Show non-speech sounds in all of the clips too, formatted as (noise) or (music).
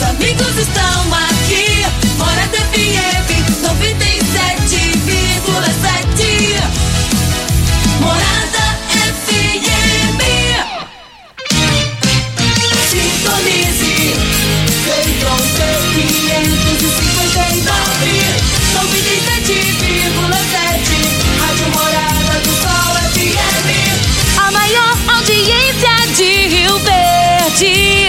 Os amigos estão aqui. Morada FM 97,7. Morada FM. Sintonize. Feitron 559. 97,7. Rádio Morada do Sol FM. A maior audiência de Rio Verde.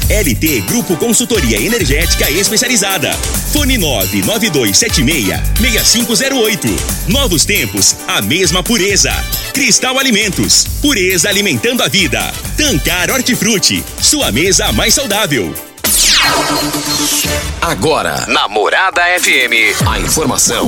LT Grupo Consultoria Energética Especializada. Fone 99276-6508. Novos tempos, a mesma pureza. Cristal Alimentos. Pureza alimentando a vida. Tancar Hortifruti. Sua mesa mais saudável. Agora, na Morada FM, a informação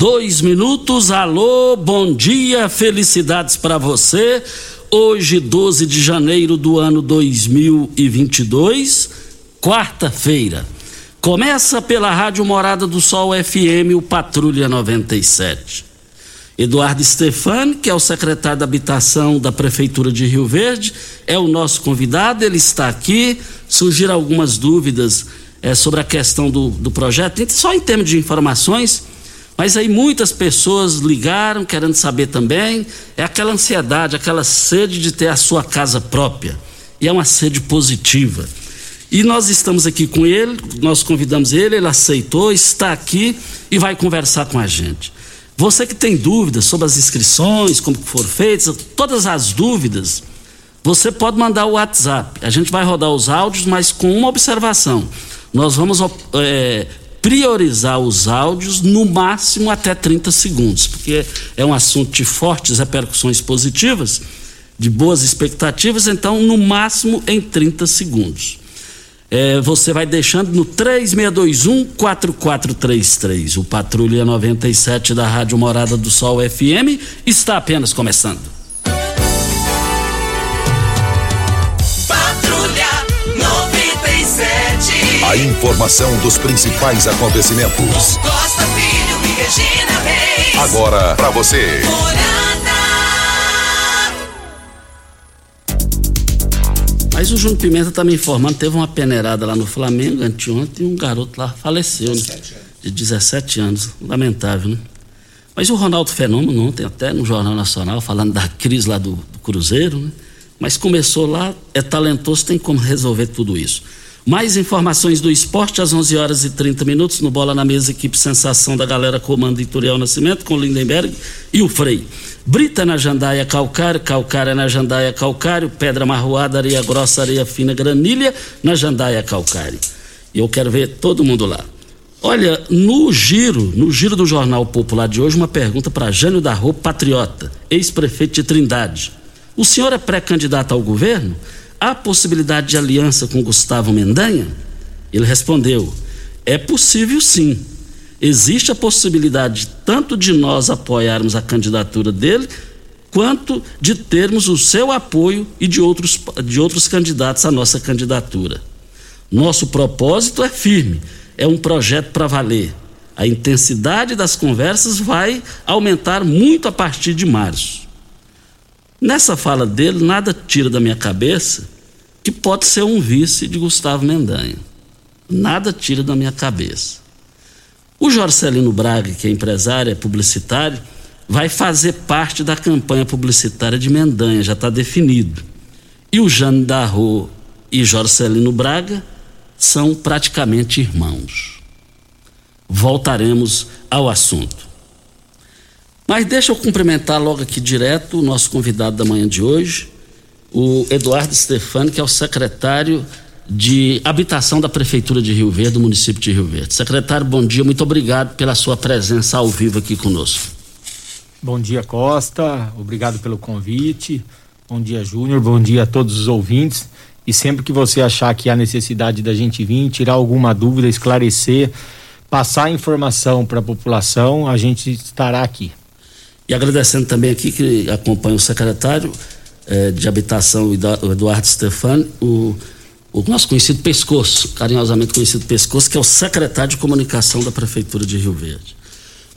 dois minutos. Alô, bom dia, felicidades para você. Hoje, 12 de janeiro do ano 2022, quarta-feira. Começa pela Rádio Morada do Sol FM, o Patrulha 97. Eduardo Stefani, que é o secretário da Habitação da Prefeitura de Rio Verde, é o nosso convidado, ele está aqui. Surgiram algumas dúvidas é, sobre a questão do, do projeto, só em termos de informações, mas aí muitas pessoas ligaram querendo saber também. É aquela ansiedade, aquela sede de ter a sua casa própria. E é uma sede positiva. E nós estamos aqui com ele, nós convidamos ele, ele aceitou, está aqui e vai conversar com a gente. Você que tem dúvidas sobre as inscrições, como foram feitas, todas as dúvidas, você pode mandar o WhatsApp. A gente vai rodar os áudios, mas com uma observação. Nós vamos é, priorizar os áudios no máximo até 30 segundos, porque é um assunto de fortes repercussões positivas, de boas expectativas, então no máximo em 30 segundos. É, você vai deixando no 3621-4433. O Patrulha 97 da Rádio Morada do Sol FM está apenas começando. A informação dos principais acontecimentos. Costa Filho e Regina Reis. Agora para você. Mas o Júnior Pimenta está me informando, teve uma peneirada lá no Flamengo anteontem e um garoto lá faleceu, né? De 17 anos. Lamentável, né? Mas o Ronaldo Fenômeno ontem, até no Jornal Nacional, falando da crise lá do, do Cruzeiro, né? Mas começou lá, é talentoso, tem como resolver tudo isso. Mais informações do esporte às 11 horas e 30 minutos no Bola na Mesa, equipe Sensação da galera comando Ituriel Nascimento com Lindenberg e o Frei. Brita na Jandaia Calcário, Calcária na Jandaia Calcário, Pedra Marroada, Areia Grossa, Areia Fina, Granilha na Jandaia Calcário. E eu quero ver todo mundo lá. Olha, no giro, no giro do Jornal Popular de hoje, uma pergunta para Jânio da Rô, patriota, ex-prefeito de Trindade. O senhor é pré-candidato ao governo? Há possibilidade de aliança com Gustavo Mendanha? Ele respondeu: é possível sim. Existe a possibilidade tanto de nós apoiarmos a candidatura dele, quanto de termos o seu apoio e de outros, de outros candidatos à nossa candidatura. Nosso propósito é firme, é um projeto para valer. A intensidade das conversas vai aumentar muito a partir de março. Nessa fala dele, nada tira da minha cabeça que pode ser um vice de Gustavo Mendanha. Nada tira da minha cabeça. O Jorcelino Braga, que é empresário, é publicitário, vai fazer parte da campanha publicitária de Mendanha, já está definido. E o Jane Darro e Jorcelino Braga são praticamente irmãos. Voltaremos ao assunto. Mas deixa eu cumprimentar logo aqui direto o nosso convidado da manhã de hoje, o Eduardo Stefani, que é o secretário de Habitação da Prefeitura de Rio Verde, do município de Rio Verde. Secretário, bom dia, muito obrigado pela sua presença ao vivo aqui conosco. Bom dia, Costa. Obrigado pelo convite. Bom dia, Júnior. Bom dia a todos os ouvintes. E sempre que você achar que há necessidade da gente vir, tirar alguma dúvida, esclarecer, passar informação para a população, a gente estará aqui. E agradecendo também aqui que acompanha o secretário eh, de Habitação, o Eduardo Stefani, o, o nosso conhecido Pescoço, carinhosamente conhecido Pescoço, que é o secretário de Comunicação da Prefeitura de Rio Verde.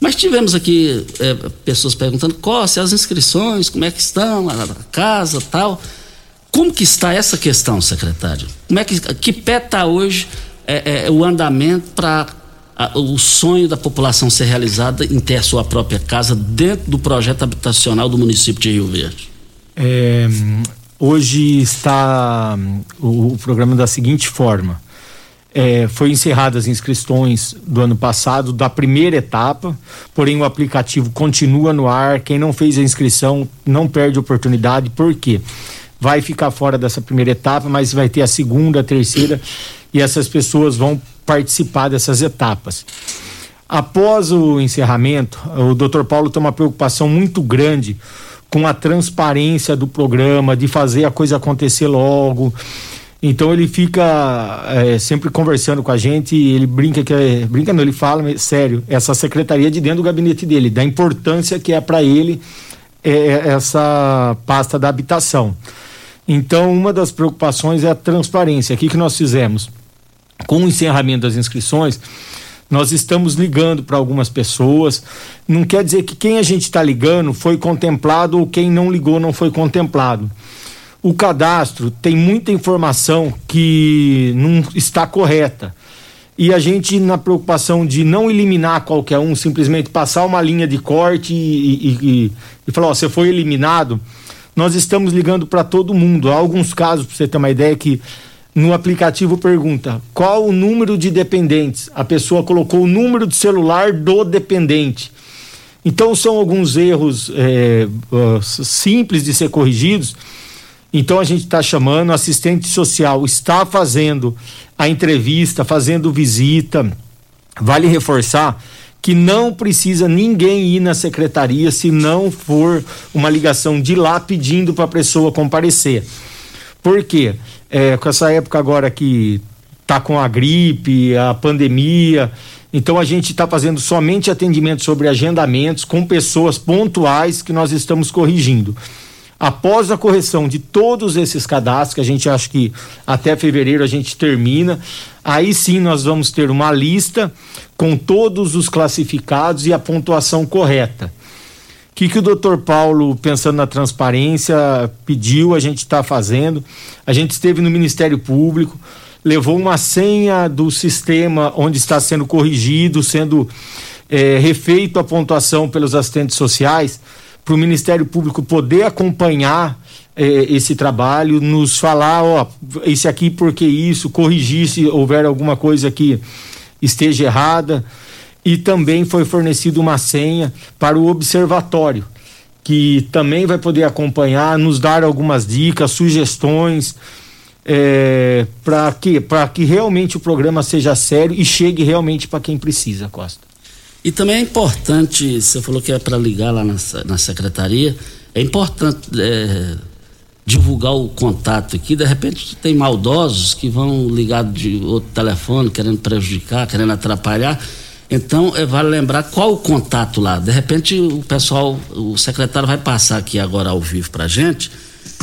Mas tivemos aqui é, pessoas perguntando, Costa, as inscrições, como é que estão, a casa tal. Como que está essa questão, secretário? Como é que, que pé está hoje é, o andamento para o sonho da população ser realizada em ter a sua própria casa dentro do projeto habitacional do município de Rio Verde? É, hoje está o, o programa da seguinte forma: é, foi encerradas as inscrições do ano passado, da primeira etapa, porém o aplicativo continua no ar. Quem não fez a inscrição não perde oportunidade, por quê? Vai ficar fora dessa primeira etapa, mas vai ter a segunda, a terceira, e essas pessoas vão participar dessas etapas. Após o encerramento, o Dr. Paulo tem uma preocupação muito grande com a transparência do programa, de fazer a coisa acontecer logo. Então ele fica é, sempre conversando com a gente, ele brinca que é, brinca não, ele fala sério, essa secretaria de dentro do gabinete dele, da importância que é para ele é, é, essa pasta da habitação. Então uma das preocupações é a transparência. O que que nós fizemos? Com o encerramento das inscrições, nós estamos ligando para algumas pessoas. Não quer dizer que quem a gente está ligando foi contemplado ou quem não ligou não foi contemplado o cadastro tem muita informação que não está correta. E a gente, na preocupação de não eliminar qualquer um, simplesmente passar uma linha de corte e, e, e, e falar: ó, você foi eliminado, nós estamos ligando para todo mundo. Há alguns casos, para você ter uma ideia, que no aplicativo pergunta qual o número de dependentes. A pessoa colocou o número de celular do dependente. Então, são alguns erros é, simples de ser corrigidos então a gente está chamando, o assistente social está fazendo a entrevista, fazendo visita. Vale reforçar que não precisa ninguém ir na secretaria se não for uma ligação de lá pedindo para a pessoa comparecer. Por quê? É, com essa época agora que tá com a gripe, a pandemia, então a gente está fazendo somente atendimento sobre agendamentos com pessoas pontuais que nós estamos corrigindo. Após a correção de todos esses cadastros, que a gente acha que até fevereiro a gente termina, aí sim nós vamos ter uma lista com todos os classificados e a pontuação correta. O que, que o doutor Paulo, pensando na transparência, pediu, a gente está fazendo. A gente esteve no Ministério Público, levou uma senha do sistema onde está sendo corrigido, sendo é, refeito a pontuação pelos assistentes sociais para o Ministério Público poder acompanhar eh, esse trabalho, nos falar, ó, esse aqui porque isso, corrigir se houver alguma coisa que esteja errada. E também foi fornecida uma senha para o observatório, que também vai poder acompanhar, nos dar algumas dicas, sugestões, é, para que, que realmente o programa seja sério e chegue realmente para quem precisa, Costa. E também é importante, você falou que é para ligar lá na, na secretaria, é importante é, divulgar o contato aqui. De repente tem maldosos que vão ligar de outro telefone, querendo prejudicar, querendo atrapalhar. Então, é, vale lembrar qual o contato lá. De repente, o pessoal, o secretário vai passar aqui agora ao vivo para gente.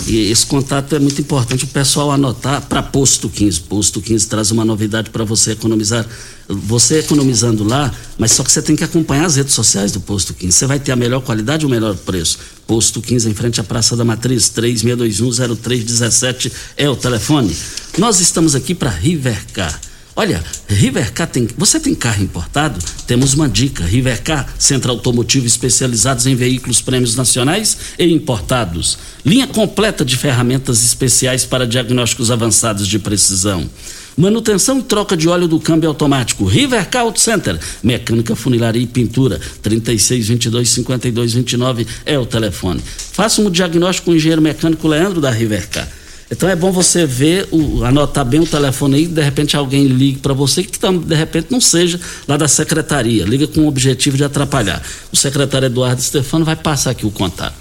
E esse contato é muito importante o pessoal anotar para Posto 15. Posto 15 traz uma novidade para você economizar. Você economizando lá, mas só que você tem que acompanhar as redes sociais do Posto 15. Você vai ter a melhor qualidade e o melhor preço. Posto 15 em frente à Praça da Matriz, 36210317 é o telefone. Nós estamos aqui para Rivercar. Olha, Rivercar tem. Você tem carro importado? Temos uma dica. Rivercar, centro automotivo especializados em veículos prêmios nacionais e importados. Linha completa de ferramentas especiais para diagnósticos avançados de precisão. Manutenção e troca de óleo do câmbio automático. Rivercar Auto Center. Mecânica, funilaria e pintura. 3622-5229 é o telefone. Faça um diagnóstico com o engenheiro mecânico Leandro da Rivercar. Então é bom você ver, o, anotar bem o telefone aí, de repente alguém ligue para você que de repente não seja lá da secretaria, liga com o objetivo de atrapalhar. O secretário Eduardo Stefano vai passar aqui o contato.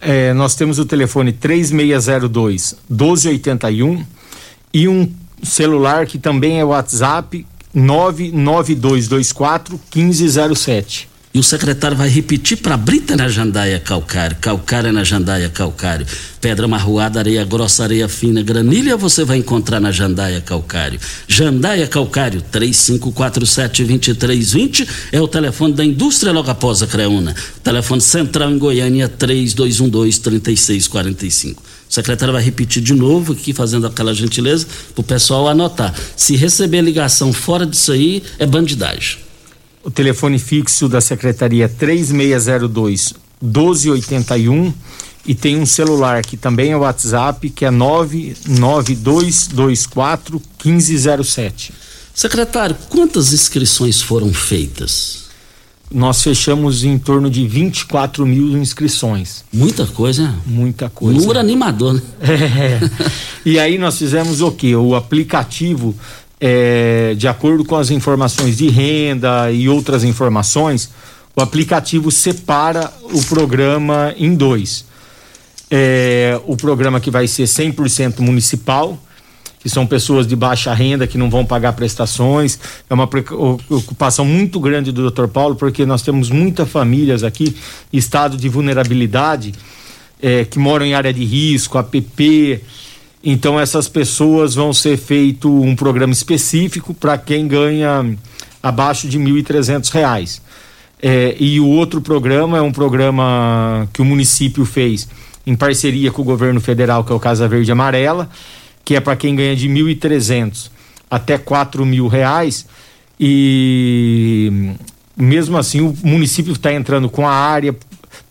É, nós temos o telefone 3602 1281 e um celular que também é WhatsApp 99224 1507. E o secretário vai repetir para Brita na Jandaia Calcário, Calcário na Jandaia Calcário, Pedra Marroada, Areia Grossa, Areia Fina, Granilha você vai encontrar na Jandaia Calcário. Jandaia Calcário, 3547-2320 é o telefone da indústria logo após a Creuna. Telefone central em Goiânia, 3212-3645. O secretário vai repetir de novo aqui, fazendo aquela gentileza, para o pessoal anotar. Se receber ligação fora disso aí, é bandidagem. O telefone fixo da secretaria 3602 1281 e tem um celular que também é WhatsApp, que é 99224 1507. Secretário, quantas inscrições foram feitas? Nós fechamos em torno de 24 mil inscrições. Muita coisa, né? Muita coisa. Número animador, né? (laughs) É. E aí nós fizemos o quê? O aplicativo é, de acordo com as informações de renda e outras informações, o aplicativo separa o programa em dois. É, o programa que vai ser 100% municipal, que são pessoas de baixa renda que não vão pagar prestações. É uma preocupação muito grande do Dr. Paulo, porque nós temos muitas famílias aqui, estado de vulnerabilidade, é, que moram em área de risco, APP, então essas pessoas vão ser feito um programa específico para quem ganha abaixo de R$ reais. É, e o outro programa é um programa que o município fez em parceria com o governo federal, que é o Casa Verde Amarela, que é para quem ganha de R$ trezentos até R$ mil reais. E mesmo assim o município está entrando com a área,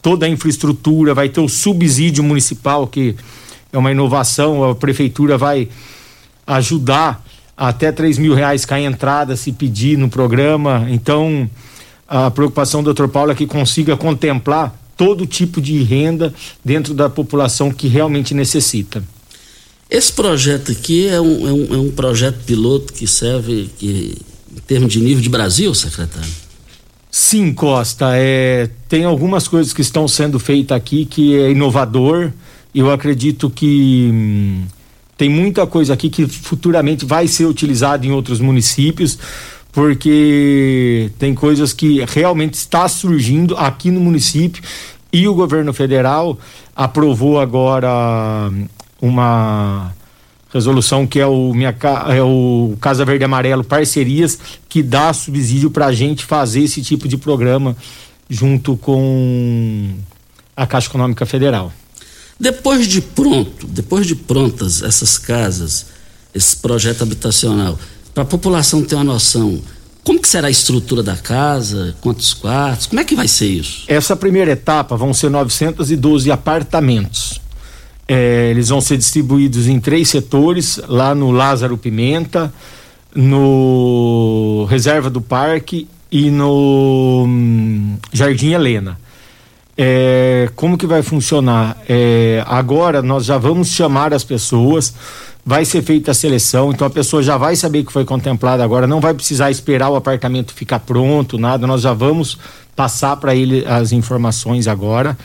toda a infraestrutura, vai ter o subsídio municipal que é uma inovação, a prefeitura vai ajudar até três mil reais a entrada se pedir no programa. Então, a preocupação do Dr. Paulo é que consiga contemplar todo tipo de renda dentro da população que realmente necessita. Esse projeto aqui é um, é um, é um projeto piloto que serve que, em termos de nível de Brasil, secretário? Sim, Costa. É, tem algumas coisas que estão sendo feitas aqui que é inovador eu acredito que hum, tem muita coisa aqui que futuramente vai ser utilizada em outros municípios, porque tem coisas que realmente está surgindo aqui no município e o governo federal aprovou agora hum, uma resolução que é o minha é o Casa Verde Amarelo parcerias que dá subsídio para a gente fazer esse tipo de programa junto com a Caixa Econômica Federal. Depois de pronto, depois de prontas essas casas, esse projeto habitacional, para a população ter uma noção, como que será a estrutura da casa, quantos quartos, como é que vai ser isso? Essa primeira etapa vão ser 912 apartamentos. É, eles vão ser distribuídos em três setores, lá no Lázaro Pimenta, no Reserva do Parque e no hum, Jardim Helena. É, como que vai funcionar? É, agora nós já vamos chamar as pessoas, vai ser feita a seleção, então a pessoa já vai saber que foi contemplada agora, não vai precisar esperar o apartamento ficar pronto, nada, nós já vamos passar para ele as informações agora.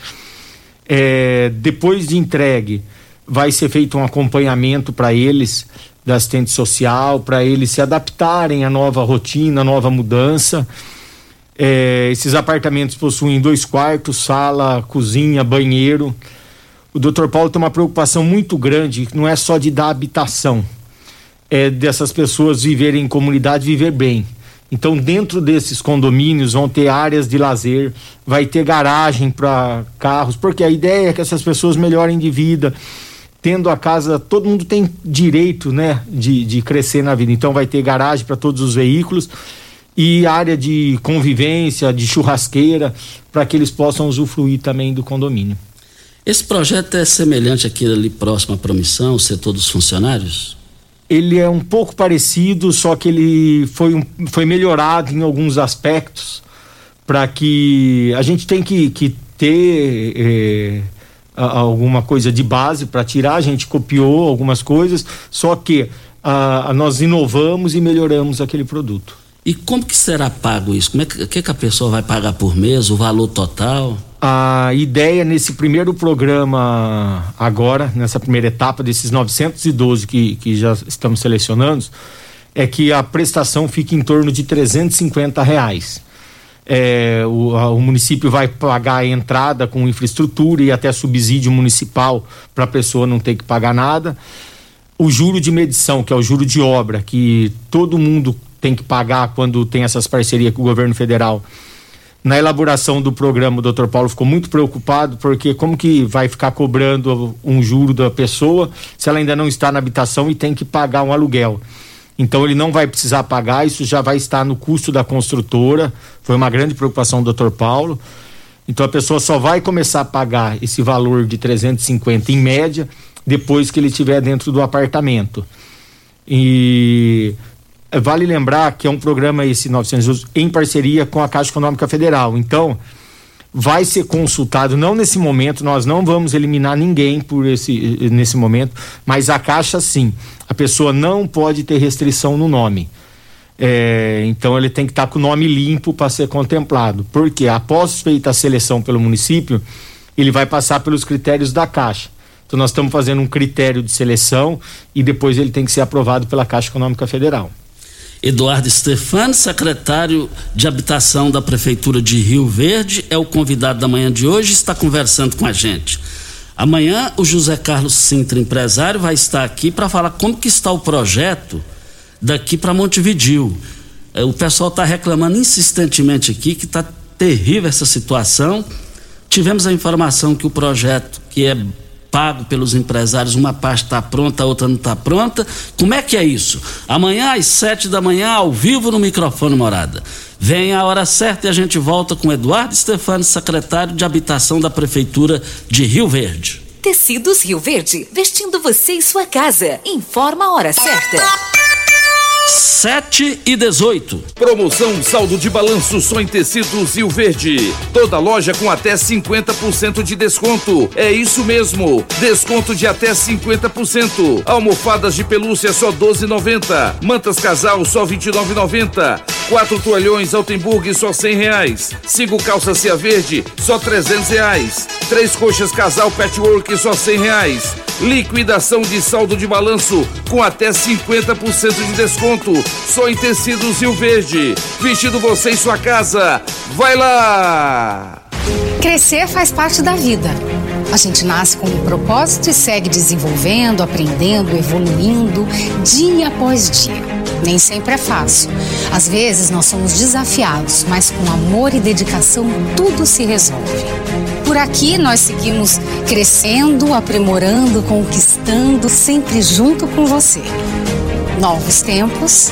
É, depois de entregue, vai ser feito um acompanhamento para eles da assistente social, para eles se adaptarem à nova rotina, à nova mudança. É, esses apartamentos possuem dois quartos, sala, cozinha, banheiro. o Dr. Paulo tem uma preocupação muito grande, não é só de dar habitação, é dessas pessoas viverem em comunidade, viver bem. Então, dentro desses condomínios vão ter áreas de lazer, vai ter garagem para carros, porque a ideia é que essas pessoas melhorem de vida, tendo a casa, todo mundo tem direito, né, de, de crescer na vida. Então, vai ter garagem para todos os veículos e área de convivência, de churrasqueira, para que eles possam usufruir também do condomínio. Esse projeto é semelhante àquele ali próximo à promissão, o setor dos funcionários? ele é um pouco parecido, só que ele foi, um, foi melhorado em alguns aspectos para que a gente tem que, que ter é, alguma coisa de base para tirar, a gente copiou algumas coisas, só que a, a nós inovamos e melhoramos aquele produto. E como que será pago isso? Como é que, que, que a pessoa vai pagar por mês, o valor total? A ideia nesse primeiro programa agora, nessa primeira etapa desses 912 que, que já estamos selecionando, é que a prestação fique em torno de 350 reais. É, o, a, o, município vai pagar a entrada com infraestrutura e até subsídio municipal para a pessoa não ter que pagar nada. O juro de medição, que é o juro de obra, que todo mundo tem que pagar quando tem essas parcerias com o governo federal. Na elaboração do programa, o doutor Paulo ficou muito preocupado, porque como que vai ficar cobrando um juro da pessoa se ela ainda não está na habitação e tem que pagar um aluguel? Então ele não vai precisar pagar, isso já vai estar no custo da construtora. Foi uma grande preocupação do doutor Paulo. Então a pessoa só vai começar a pagar esse valor de 350 em média depois que ele estiver dentro do apartamento. E vale lembrar que é um programa esse 900 em parceria com a Caixa Econômica Federal. Então, vai ser consultado, não nesse momento, nós não vamos eliminar ninguém por esse nesse momento, mas a Caixa sim. A pessoa não pode ter restrição no nome. É, então ele tem que estar com o nome limpo para ser contemplado. Porque após feita a seleção pelo município, ele vai passar pelos critérios da Caixa. Então nós estamos fazendo um critério de seleção e depois ele tem que ser aprovado pela Caixa Econômica Federal. Eduardo Stefani, secretário de Habitação da Prefeitura de Rio Verde, é o convidado da manhã de hoje, está conversando com a gente. Amanhã o José Carlos Sintra, empresário, vai estar aqui para falar como que está o projeto daqui para Montevidil. É, o pessoal está reclamando insistentemente aqui que está terrível essa situação. Tivemos a informação que o projeto, que é pago pelos empresários, uma parte está pronta, a outra não está pronta. Como é que é isso? Amanhã às sete da manhã, ao vivo no microfone Morada. Vem a hora certa e a gente volta com Eduardo Stefani, secretário de Habitação da Prefeitura de Rio Verde. Tecidos Rio Verde, vestindo você e sua casa. Informa a hora certa. 7 e 18. Promoção saldo de balanço só em tecidos Rio Verde. Toda loja com até 50% de desconto. É isso mesmo. Desconto de até 50%. Almofadas de pelúcia só 12,90. Mantas casal só 29,90. Quatro toalhões Altenburg só 100 reais. Cinco calças Cia Verde só 300 reais. Três coxas casal Patchwork só 100 reais. Liquidação de saldo de balanço com até 50% de desconto. Só em tecidos Rio Verde. Vestido você em sua casa. Vai lá! Crescer faz parte da vida. A gente nasce com um propósito e segue desenvolvendo, aprendendo, evoluindo, dia após dia. Nem sempre é fácil. Às vezes nós somos desafiados, mas com amor e dedicação tudo se resolve. Por aqui nós seguimos crescendo, aprimorando, conquistando, sempre junto com você. Novos tempos,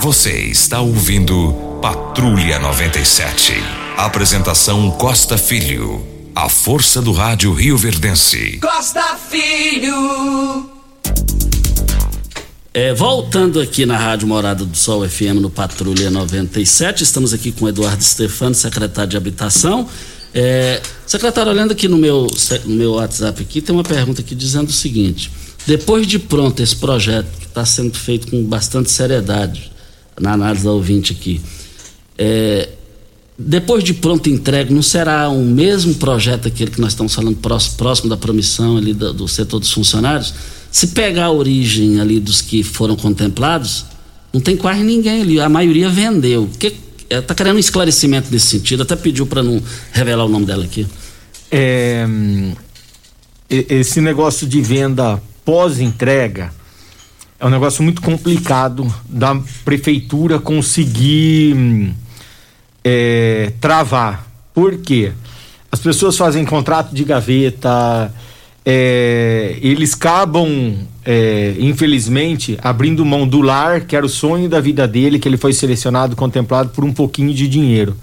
Você está ouvindo Patrulha 97. Apresentação Costa Filho. A força do rádio Rio Verdense. Costa Filho. É, voltando aqui na Rádio Morada do Sol FM no Patrulha 97, estamos aqui com Eduardo Stefano, secretário de Habitação. É, secretário, olhando aqui no meu, no meu WhatsApp aqui, tem uma pergunta aqui dizendo o seguinte: depois de pronto esse projeto que está sendo feito com bastante seriedade, na análise da ouvinte aqui. É, depois de pronto entregue, não será o mesmo projeto aquele que nós estamos falando próximo, da promissão ali do, do, setor dos funcionários? Se pegar a origem ali dos que foram contemplados, não tem quase ninguém ali, a maioria vendeu. Que está querendo um esclarecimento nesse sentido, até pediu para não revelar o nome dela aqui. É, esse negócio de venda pós-entrega, é um negócio muito complicado da prefeitura conseguir é, travar. Por quê? As pessoas fazem contrato de gaveta, é, eles acabam, é, infelizmente, abrindo mão do lar, que era o sonho da vida dele, que ele foi selecionado, contemplado por um pouquinho de dinheiro.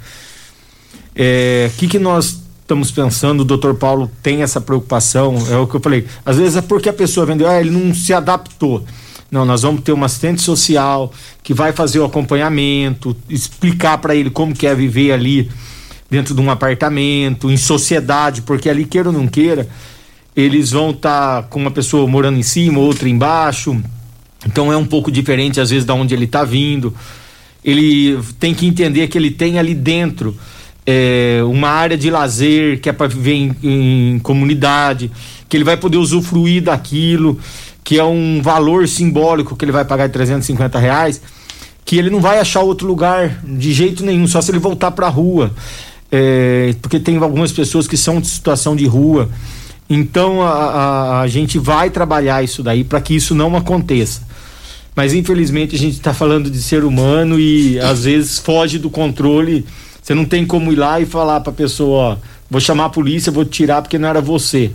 O que, que nós estamos pensando? O doutor Paulo tem essa preocupação, é o que eu falei. Às vezes é porque a pessoa vendeu, ah, ele não se adaptou. Não, nós vamos ter uma assistente social que vai fazer o acompanhamento, explicar para ele como quer viver ali dentro de um apartamento, em sociedade, porque ali queira ou não queira, eles vão estar tá com uma pessoa morando em cima, outra embaixo. Então é um pouco diferente às vezes da onde ele está vindo. Ele tem que entender que ele tem ali dentro é, uma área de lazer que é para viver em, em comunidade, que ele vai poder usufruir daquilo que é um valor simbólico que ele vai pagar de 350 reais, que ele não vai achar outro lugar de jeito nenhum, só se ele voltar para a rua. É, porque tem algumas pessoas que são de situação de rua. Então a, a, a gente vai trabalhar isso daí para que isso não aconteça. Mas infelizmente a gente está falando de ser humano e às vezes foge do controle. Você não tem como ir lá e falar para a pessoa: ó, vou chamar a polícia, vou tirar porque não era você.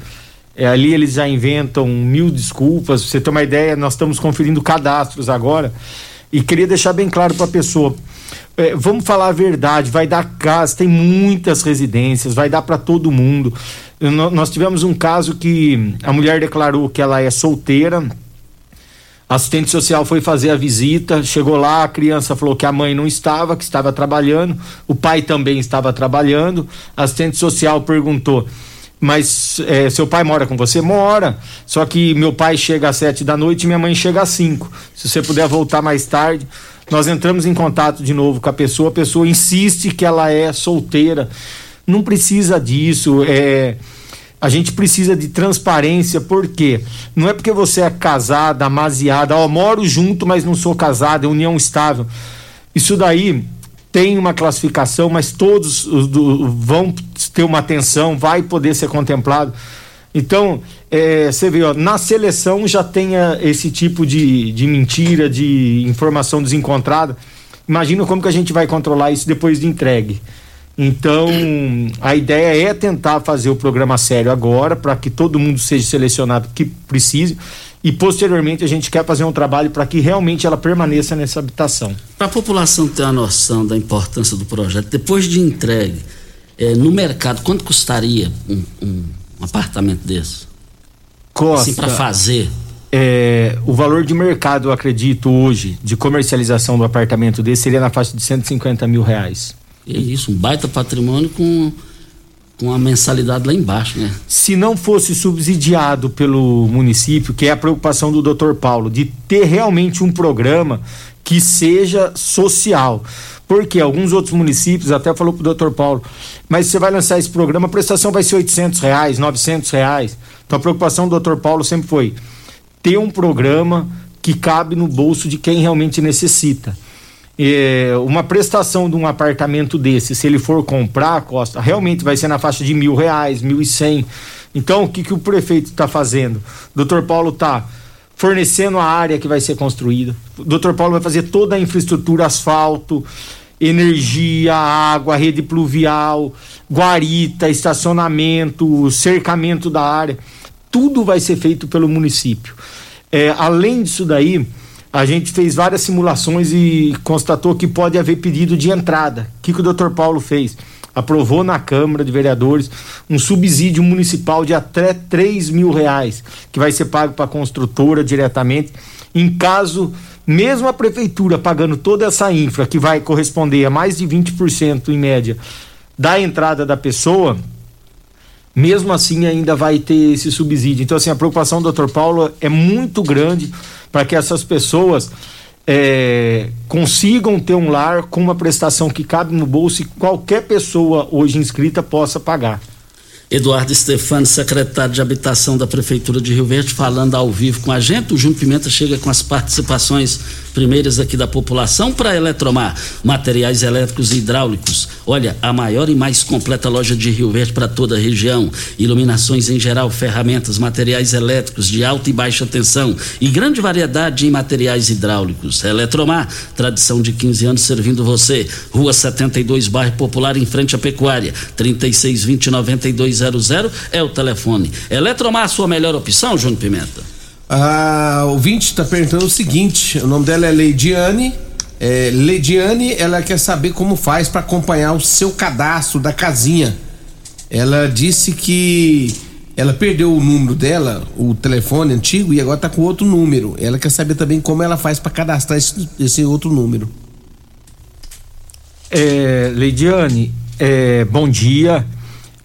É, ali eles já inventam mil desculpas. Você ter uma ideia, nós estamos conferindo cadastros agora. E queria deixar bem claro para a pessoa: é, vamos falar a verdade, vai dar casa, tem muitas residências, vai dar para todo mundo. nós tivemos um caso que a mulher declarou que ela é solteira. Assistente social foi fazer a visita, chegou lá, a criança falou que a mãe não estava, que estava trabalhando, o pai também estava trabalhando. Assistente social perguntou: mas é, seu pai mora com você? Mora. Só que meu pai chega às sete da noite e minha mãe chega às cinco. Se você puder voltar mais tarde, nós entramos em contato de novo com a pessoa, a pessoa insiste que ela é solteira. Não precisa disso. É, a gente precisa de transparência, porque não é porque você é casada, amaziada, ó, moro junto, mas não sou casada, é união estável. Isso daí tem uma classificação, mas todos do, vão ter uma atenção, vai poder ser contemplado. Então, é, você vê, ó, na seleção já tenha esse tipo de, de mentira, de informação desencontrada. Imagina como que a gente vai controlar isso depois de entregue. Então, a ideia é tentar fazer o programa sério agora, para que todo mundo seja selecionado que precise e posteriormente a gente quer fazer um trabalho para que realmente ela permaneça nessa habitação. Para a população ter uma noção da importância do projeto, depois de entregue, é, no mercado, quanto custaria um, um apartamento desse? Costa. Assim, para fazer. é, o valor de mercado, eu acredito, hoje, de comercialização do apartamento desse seria na faixa de 150 mil reais. É isso, um baita patrimônio com, com a mensalidade lá embaixo, né? Se não fosse subsidiado pelo município, que é a preocupação do Dr. Paulo, de ter realmente um programa que seja social. Porque alguns outros municípios, até falou pro Dr. Paulo, mas você vai lançar esse programa, a prestação vai ser 800 reais, 900 reais. Então a preocupação do Dr. Paulo sempre foi ter um programa que cabe no bolso de quem realmente necessita. É, uma prestação de um apartamento desse, se ele for comprar, Costa, realmente vai ser na faixa de mil reais, mil e cem. Então, o que, que o prefeito está fazendo? Doutor Paulo está fornecendo a área que vai ser construída. O doutor Paulo vai fazer toda a infraestrutura, asfalto, energia, água, rede pluvial, guarita, estacionamento, cercamento da área. Tudo vai ser feito pelo município. É, além disso daí, a gente fez várias simulações e constatou que pode haver pedido de entrada. O que, que o doutor Paulo fez? Aprovou na Câmara de Vereadores um subsídio municipal de até 3 mil reais, que vai ser pago para a construtora diretamente, em caso mesmo a prefeitura pagando toda essa infra, que vai corresponder a mais de 20% em média da entrada da pessoa, mesmo assim ainda vai ter esse subsídio. Então, assim, a preocupação do Dr. Paulo é muito grande para que essas pessoas é, consigam ter um lar com uma prestação que cabe no bolso e qualquer pessoa hoje inscrita possa pagar. Eduardo Stefano, secretário de Habitação da Prefeitura de Rio Verde, falando ao vivo com a gente. O Júnior Pimenta chega com as participações primeiras aqui da população para Eletromar, materiais elétricos e hidráulicos. Olha, a maior e mais completa loja de Rio Verde para toda a região. Iluminações em geral, ferramentas, materiais elétricos de alta e baixa tensão e grande variedade em materiais hidráulicos. Eletromar, tradição de 15 anos servindo você. Rua 72, bairro Popular, em frente à Pecuária. 3620 9200 é o telefone. Eletromar, sua melhor opção, Júnior Pimenta? A ouvinte está perguntando o seguinte: o nome dela é Leidiane. É, Leidiane, ela quer saber como faz para acompanhar o seu cadastro da casinha. Ela disse que ela perdeu o número dela, o telefone antigo, e agora está com outro número. Ela quer saber também como ela faz para cadastrar esse, esse, outro número. É, Leidiane, é, bom dia.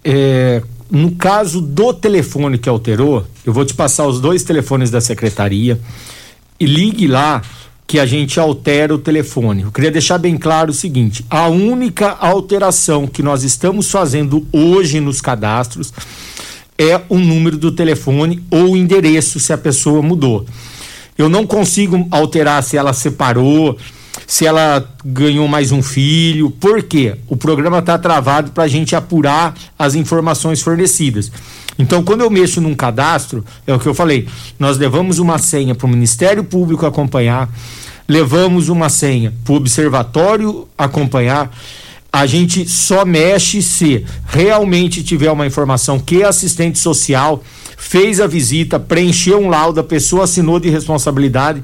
É, no caso do telefone que alterou, eu vou te passar os dois telefones da secretaria e ligue lá que a gente altera o telefone. Eu queria deixar bem claro o seguinte: a única alteração que nós estamos fazendo hoje nos cadastros é o número do telefone ou o endereço se a pessoa mudou. Eu não consigo alterar se ela separou, se ela ganhou mais um filho. Por quê? O programa está travado para a gente apurar as informações fornecidas. Então, quando eu mexo num cadastro, é o que eu falei, nós levamos uma senha para o Ministério Público acompanhar, levamos uma senha para o Observatório acompanhar. A gente só mexe se realmente tiver uma informação que assistente social fez a visita, preencheu um laudo, a pessoa assinou de responsabilidade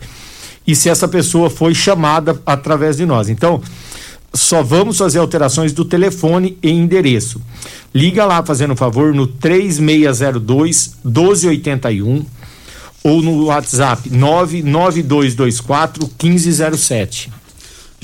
e se essa pessoa foi chamada através de nós. Então, só vamos fazer alterações do telefone e endereço. Liga lá, fazendo um favor, no 3602 1281 ou no WhatsApp 99224 1507.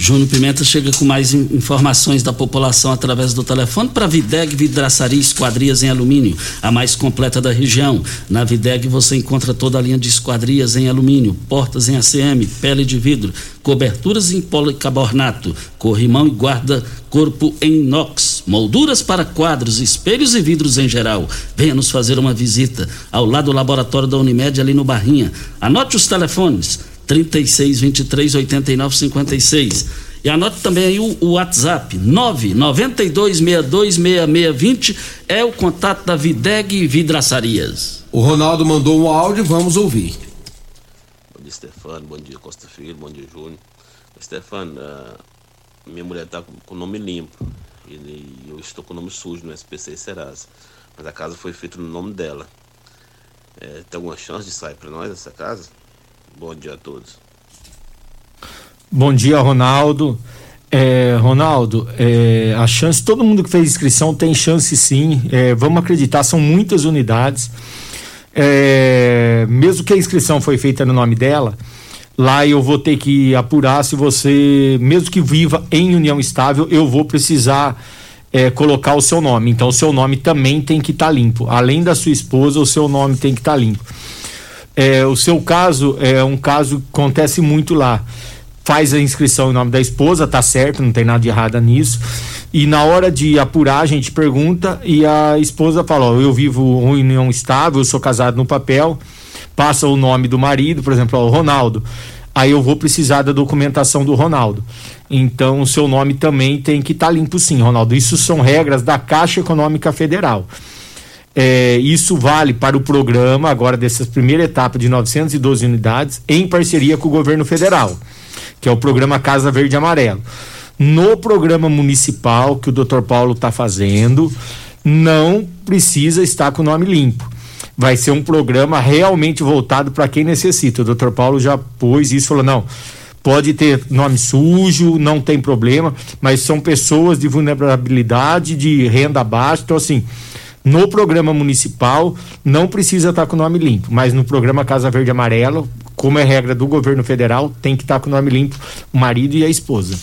Júnior Pimenta chega com mais informações da população através do telefone para Videg Vidraçaria Esquadrias em Alumínio, a mais completa da região. Na Videg você encontra toda a linha de esquadrias em alumínio, portas em ACM, pele de vidro, coberturas em policarbonato, corrimão e guarda-corpo em inox, molduras para quadros, espelhos e vidros em geral. Venha nos fazer uma visita ao lado do laboratório da Unimed ali no Barrinha. Anote os telefones 36 23 89 56. E anote também aí o, o WhatsApp, 992 62 6620 é o contato da Videg Vidraçarias. O Ronaldo mandou um áudio, vamos ouvir. Bom dia, Stefano. Bom dia, Costa Filho. Bom dia, Júnior. Stefano, uh, minha mulher está com o nome limpo. E eu estou com o nome sujo no SPC Serasa. Mas a casa foi feita no nome dela. É, tem alguma chance de sair para nós essa casa? Bom dia a todos. Bom dia, Ronaldo. É, Ronaldo, é, a chance, todo mundo que fez inscrição tem chance sim. É, vamos acreditar, são muitas unidades. é, mesmo que a inscrição foi feita no nome dela, lá eu vou ter que apurar se você, mesmo que viva em união estável, eu vou precisar é, colocar o seu nome. Então, o seu nome também tem que estar tá limpo. Além da sua esposa, o seu nome tem que estar tá limpo. É, o seu caso é um caso que acontece muito lá. Faz a inscrição em nome da esposa, tá certo, não tem nada de errado nisso. E na hora de apurar, a gente pergunta e a esposa fala: Ó, eu vivo em união estável, eu sou casado no papel, passa o nome do marido, por exemplo, ó, o Ronaldo. Aí eu vou precisar da documentação do Ronaldo. Então, o seu nome também tem que estar tá limpo, sim, Ronaldo. Isso são regras da Caixa Econômica Federal. É, isso vale para o programa, agora dessa primeira etapa de 912 unidades, em parceria com o governo federal, que é o programa Casa Verde e Amarelo. No programa municipal que o Dr. Paulo está fazendo, não precisa estar com o nome limpo. Vai ser um programa realmente voltado para quem necessita. O Dr. Paulo já pôs isso, falou: não, pode ter nome sujo, não tem problema, mas são pessoas de vulnerabilidade, de renda baixa, então assim, no programa municipal não precisa estar com o nome limpo, mas no programa Casa Verde Amarelo, como é regra do governo federal, tem que estar com o nome limpo o marido e a esposa.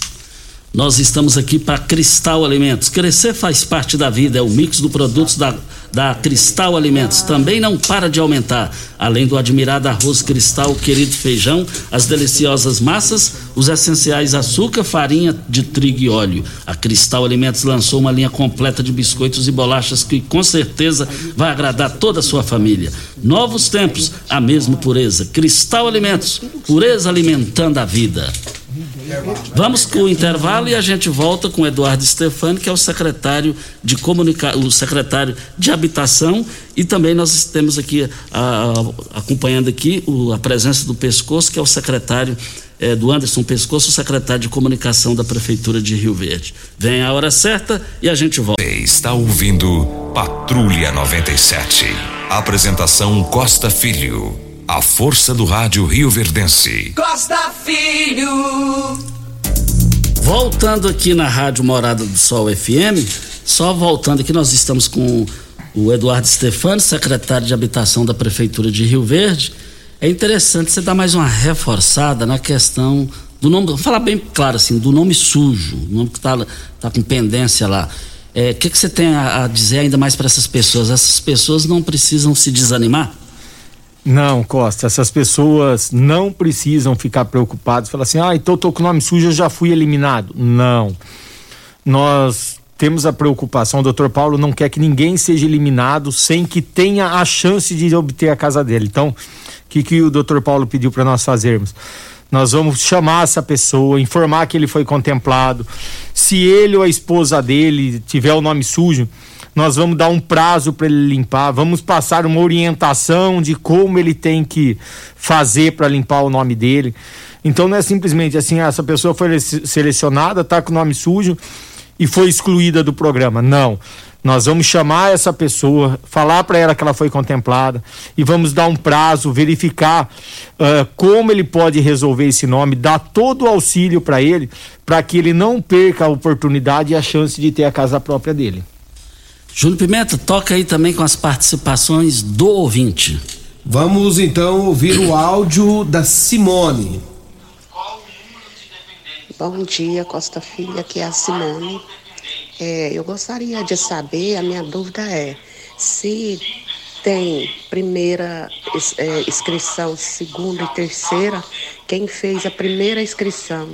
Nós estamos aqui para Cristal Alimentos. Crescer faz parte da vida, é o mix do produtos da, da Cristal Alimentos. Também não para de aumentar. Além do admirado arroz cristal, querido feijão, as deliciosas massas, os essenciais açúcar, farinha de trigo e óleo. A Cristal Alimentos lançou uma linha completa de biscoitos e bolachas que com certeza vai agradar toda a sua família. Novos tempos, a mesma pureza. Cristal Alimentos, pureza alimentando a vida. Vamos com o intervalo e a gente volta com o Eduardo Stefani, que é o secretário de comunicação, o secretário de habitação, e também nós temos aqui a, acompanhando aqui o, a presença do Pescoço, que é o secretário é, do Anderson Pescoço, secretário de comunicação da Prefeitura de Rio Verde. Vem a hora certa e a gente volta. Você está ouvindo Patrulha 97. Apresentação Costa Filho. A força do rádio Rio Verdense. Costa Filho. Voltando aqui na Rádio Morada do Sol FM, só voltando aqui, nós estamos com o Eduardo Stefani, secretário de Habitação da Prefeitura de Rio Verde. É interessante você dar mais uma reforçada na questão do nome, vou falar bem claro assim, do nome sujo, o nome que está tá com pendência lá. O é, que, que você tem a, a dizer ainda mais para essas pessoas? Essas pessoas não precisam se desanimar? Não, Costa, essas pessoas não precisam ficar preocupadas, falar assim, ah, então eu tô com o nome sujo, eu já fui eliminado. Não. Nós temos a preocupação, o doutor Paulo não quer que ninguém seja eliminado sem que tenha a chance de obter a casa dele. Então, o que, que o doutor Paulo pediu para nós fazermos? Nós vamos chamar essa pessoa, informar que ele foi contemplado. Se ele ou a esposa dele tiver o nome sujo, nós vamos dar um prazo para ele limpar, vamos passar uma orientação de como ele tem que fazer para limpar o nome dele. Então não é simplesmente assim, ah, essa pessoa foi selecionada, está com o nome sujo e foi excluída do programa. Não. Nós vamos chamar essa pessoa, falar para ela que ela foi contemplada e vamos dar um prazo, verificar uh, como ele pode resolver esse nome, dar todo o auxílio para ele, para que ele não perca a oportunidade e a chance de ter a casa própria dele. Júnior Pimenta, toca aí também com as participações do ouvinte. Vamos então ouvir o áudio da Simone. Bom dia, Costa Filha, aqui é a Simone. É, eu gostaria de saber, a minha dúvida é, se tem primeira é, inscrição, segunda e terceira, quem fez a primeira inscrição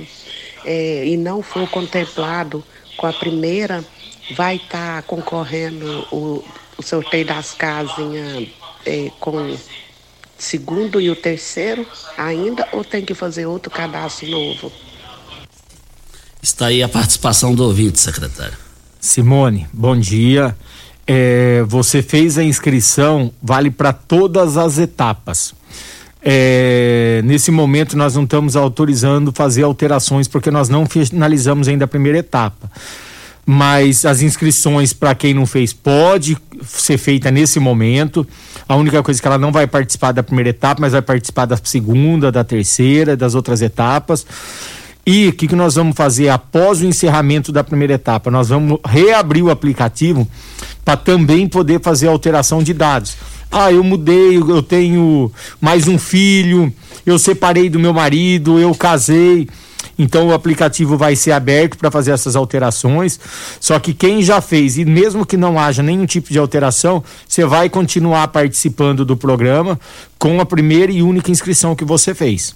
é, e não for contemplado com a primeira, vai estar tá concorrendo o, o sorteio das casinhas é, com segundo e o terceiro ainda ou tem que fazer outro cadastro novo? Está aí a participação do ouvinte, secretário. Simone, bom dia. É, você fez a inscrição, vale para todas as etapas. É, nesse momento nós não estamos autorizando fazer alterações porque nós não finalizamos ainda a primeira etapa mas as inscrições para quem não fez pode ser feita nesse momento. A única coisa é que ela não vai participar da primeira etapa, mas vai participar da segunda, da terceira, das outras etapas. E o que, que nós vamos fazer após o encerramento da primeira etapa? Nós vamos reabrir o aplicativo para também poder fazer alteração de dados. Ah, eu mudei, eu tenho mais um filho, eu separei do meu marido, eu casei. Então o aplicativo vai ser aberto para fazer essas alterações. Só que quem já fez, e mesmo que não haja nenhum tipo de alteração, você vai continuar participando do programa com a primeira e única inscrição que você fez.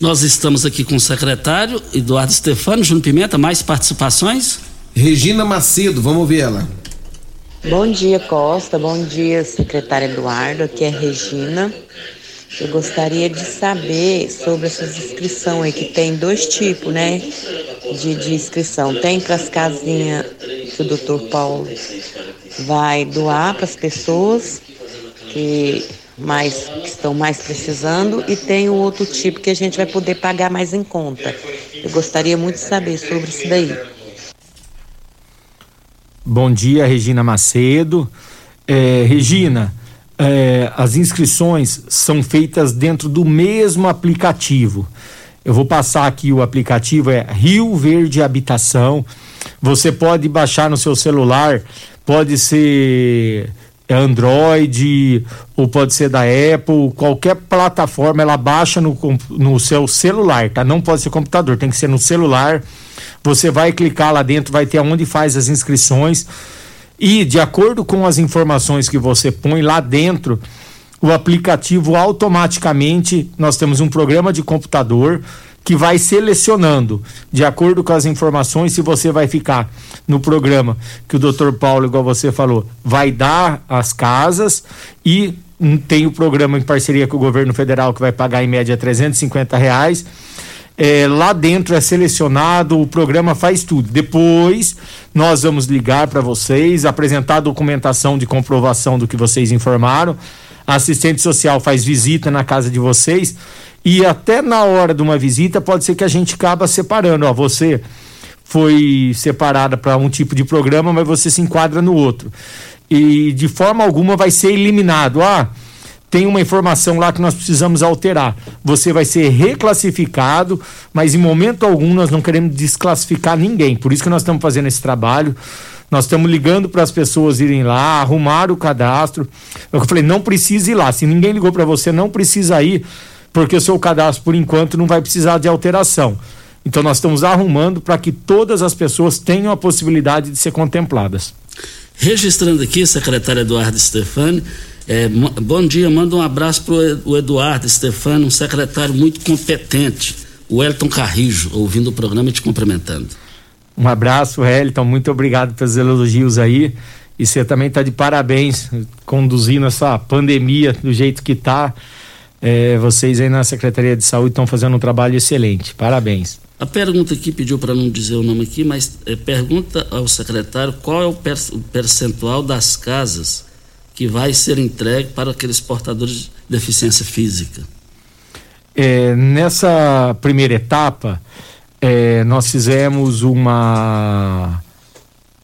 Nós estamos aqui com o secretário Eduardo Stefano, Júnior Pimenta, mais participações? Regina Macedo, vamos ver ela. Bom dia, Costa. Bom dia, secretário Eduardo. Aqui é Regina. Eu gostaria de saber sobre essas inscrições aí, que tem dois tipos, né? De, de inscrição. Tem para as casinhas que o doutor Paulo vai doar para as pessoas que mais que estão mais precisando e tem o outro tipo que a gente vai poder pagar mais em conta. Eu gostaria muito de saber sobre isso daí. Bom dia, Regina Macedo. É, Regina, é, as inscrições são feitas dentro do mesmo aplicativo. Eu vou passar aqui o aplicativo, é Rio Verde Habitação. Você pode baixar no seu celular, pode ser Android ou pode ser da Apple, qualquer plataforma ela baixa no, no seu celular, tá? Não pode ser computador, tem que ser no celular. Você vai clicar lá dentro, vai ter onde faz as inscrições e de acordo com as informações que você põe lá dentro, o aplicativo automaticamente, nós temos um programa de computador que vai selecionando, de acordo com as informações, se você vai ficar no programa que o Dr. Paulo, igual você falou, vai dar as casas e tem o programa em parceria com o governo federal que vai pagar em média 350 reais. É, lá dentro é selecionado, o programa faz tudo. Depois nós vamos ligar para vocês, apresentar a documentação de comprovação do que vocês informaram. A assistente social faz visita na casa de vocês e até na hora de uma visita pode ser que a gente acaba separando. Ó, você foi separada para um tipo de programa, mas você se enquadra no outro. E de forma alguma vai ser eliminado. Ah, tem uma informação lá que nós precisamos alterar. Você vai ser reclassificado, mas em momento algum nós não queremos desclassificar ninguém. Por isso que nós estamos fazendo esse trabalho. Nós estamos ligando para as pessoas irem lá, arrumar o cadastro. Eu falei, não precisa ir lá. Se ninguém ligou para você, não precisa ir, porque o seu cadastro, por enquanto, não vai precisar de alteração. Então, nós estamos arrumando para que todas as pessoas tenham a possibilidade de ser contempladas. Registrando aqui, secretário Eduardo Stefani, é, bom dia, manda um abraço para o Eduardo Stefano, um secretário muito competente, o Elton Carrijo, ouvindo o programa e te cumprimentando. Um abraço, Elton, muito obrigado pelos elogios aí. E você também está de parabéns conduzindo essa pandemia do jeito que está. É, vocês aí na Secretaria de Saúde estão fazendo um trabalho excelente. Parabéns. A pergunta aqui pediu para não dizer o nome aqui, mas é, pergunta ao secretário qual é o, o percentual das casas que vai ser entregue para aqueles portadores de deficiência física? É, nessa primeira etapa, é, nós fizemos uma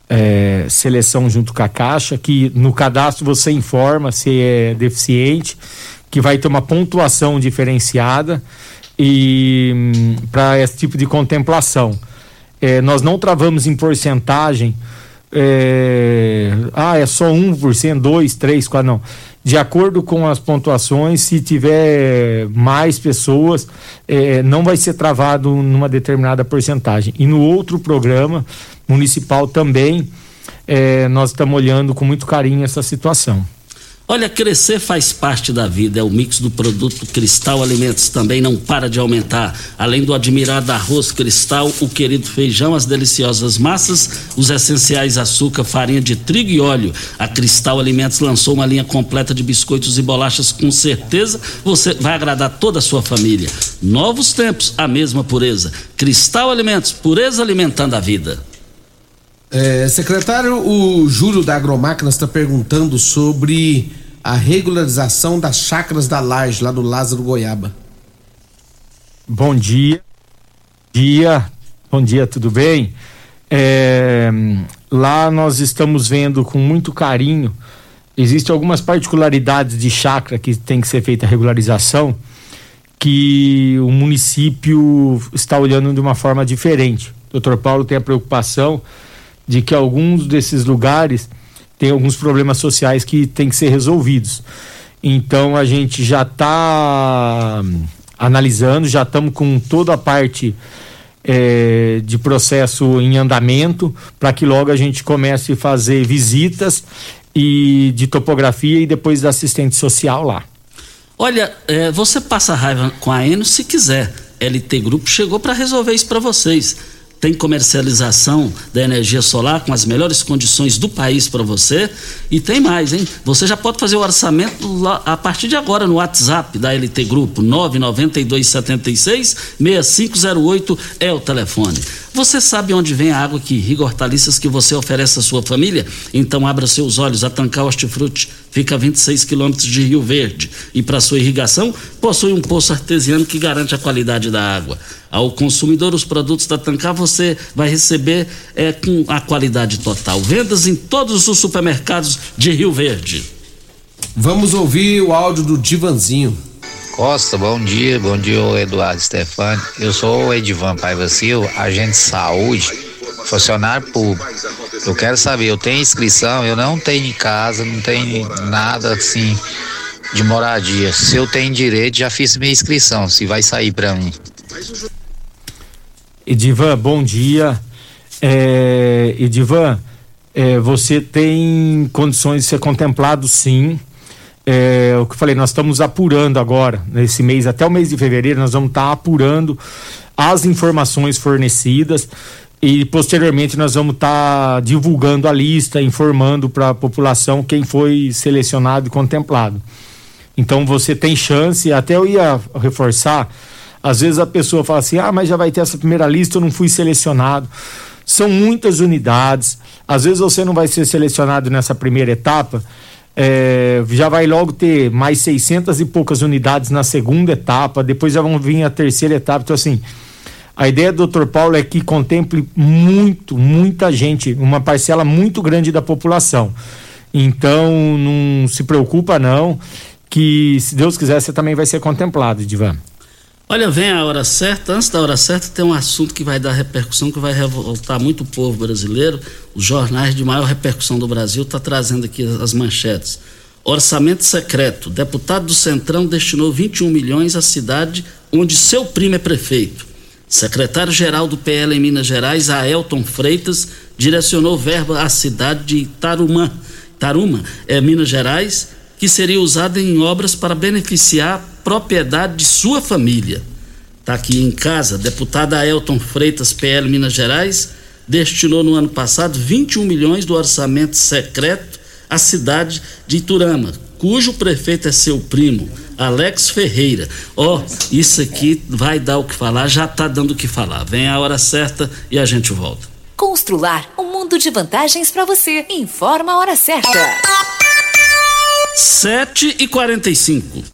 é, seleção junto com a Caixa, que no cadastro você informa se é deficiente, que vai ter uma pontuação diferenciada e hum, para esse tipo de contemplação. É, nós não travamos em porcentagem é, ah, é só 1%, 2, 3, 4, não. De acordo com as pontuações, se tiver mais pessoas, é, não vai ser travado numa determinada porcentagem. E no outro programa municipal também, é, nós estamos olhando com muito carinho essa situação. Olha, crescer faz parte da vida. É o mix do produto Cristal Alimentos também não para de aumentar. Além do admirado arroz cristal, o querido feijão, as deliciosas massas, os essenciais açúcar, farinha de trigo e óleo. A Cristal Alimentos lançou uma linha completa de biscoitos e bolachas. Com certeza você vai agradar toda a sua família. Novos tempos, a mesma pureza. Cristal Alimentos, pureza alimentando a vida. É, secretário, o Júlio da Agromáquinas está perguntando sobre a regularização das chácaras da Laje, lá do Lázaro Goiaba. Bom dia. Dia. Bom dia, tudo bem? É, lá nós estamos vendo com muito carinho. Existem algumas particularidades de chácara que tem que ser feita a regularização, que o município está olhando de uma forma diferente. O doutor Paulo tem a preocupação de que alguns desses lugares tem alguns problemas sociais que tem que ser resolvidos. Então a gente já está analisando, já estamos com toda a parte é, de processo em andamento para que logo a gente comece a fazer visitas e de topografia e depois da assistente social lá. Olha, é, você passa raiva com a Eno se quiser. LT Grupo chegou para resolver isso para vocês tem comercialização da energia solar com as melhores condições do país para você. E tem mais, hein? Você já pode fazer o orçamento lá, a partir de agora no WhatsApp da LT Grupo, 99276 6508 é o telefone. Você sabe onde vem a água que irriga hortaliças que você oferece à sua família? Então abra seus olhos. A Tancar Hortifruti fica a 26 quilômetros de Rio Verde. E para sua irrigação, possui um poço artesiano que garante a qualidade da água. Ao consumidor, os produtos da Tancar você vai receber é, com a qualidade total. Vendas em todos os supermercados de Rio Verde. Vamos ouvir o áudio do Divanzinho. Costa, bom dia, bom dia, Eduardo Stefani. Eu sou o Edivan Paiva Silva, agente de saúde, funcionário público. Eu quero saber, eu tenho inscrição, eu não tenho em casa, não tenho nada assim de moradia. Se eu tenho direito, já fiz minha inscrição, se vai sair para mim. Edivan, bom dia. É, Edivan, é, você tem condições de ser contemplado sim é, o que eu falei, nós estamos apurando agora, nesse mês, até o mês de fevereiro, nós vamos estar tá apurando as informações fornecidas e posteriormente nós vamos estar tá divulgando a lista, informando para a população quem foi selecionado e contemplado. Então você tem chance, até eu ia reforçar, às vezes a pessoa fala assim: ah, mas já vai ter essa primeira lista, eu não fui selecionado. São muitas unidades, às vezes você não vai ser selecionado nessa primeira etapa é, já vai logo ter mais 600 e poucas unidades na segunda etapa, depois já vão vir a terceira etapa. Então, assim, a ideia do Dr. Paulo é que contemple muito, muita gente, uma parcela muito grande da população. Então, não se preocupa, não, que se Deus quiser, você também vai ser contemplado, Divan. Olha, vem a hora certa. Antes da hora certa, tem um assunto que vai dar repercussão, que vai revoltar muito o povo brasileiro. Os jornais de maior repercussão do Brasil estão tá trazendo aqui as manchetes. Orçamento secreto. Deputado do Centrão destinou 21 milhões à cidade onde seu primo é prefeito. Secretário-geral do PL em Minas Gerais, Aelton Freitas, direcionou verba à cidade de Tarumã, Taruma, é Minas Gerais, que seria usada em obras para beneficiar propriedade de sua família. Está aqui em casa, deputada Ailton Freitas, PL Minas Gerais, destinou no ano passado 21 milhões do orçamento secreto à cidade de Iturama, cujo prefeito é seu primo, Alex Ferreira. Ó, oh, isso aqui vai dar o que falar, já está dando o que falar. Vem a hora certa e a gente volta. Constrular um mundo de vantagens para você. Informa a hora certa. 7 e 45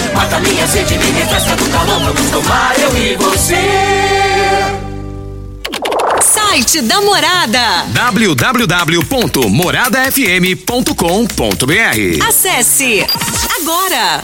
Mata minha sede, me refresca do calor. Vamos tomar eu e você. Site da Morada. www.moradafm.com.br Acesse agora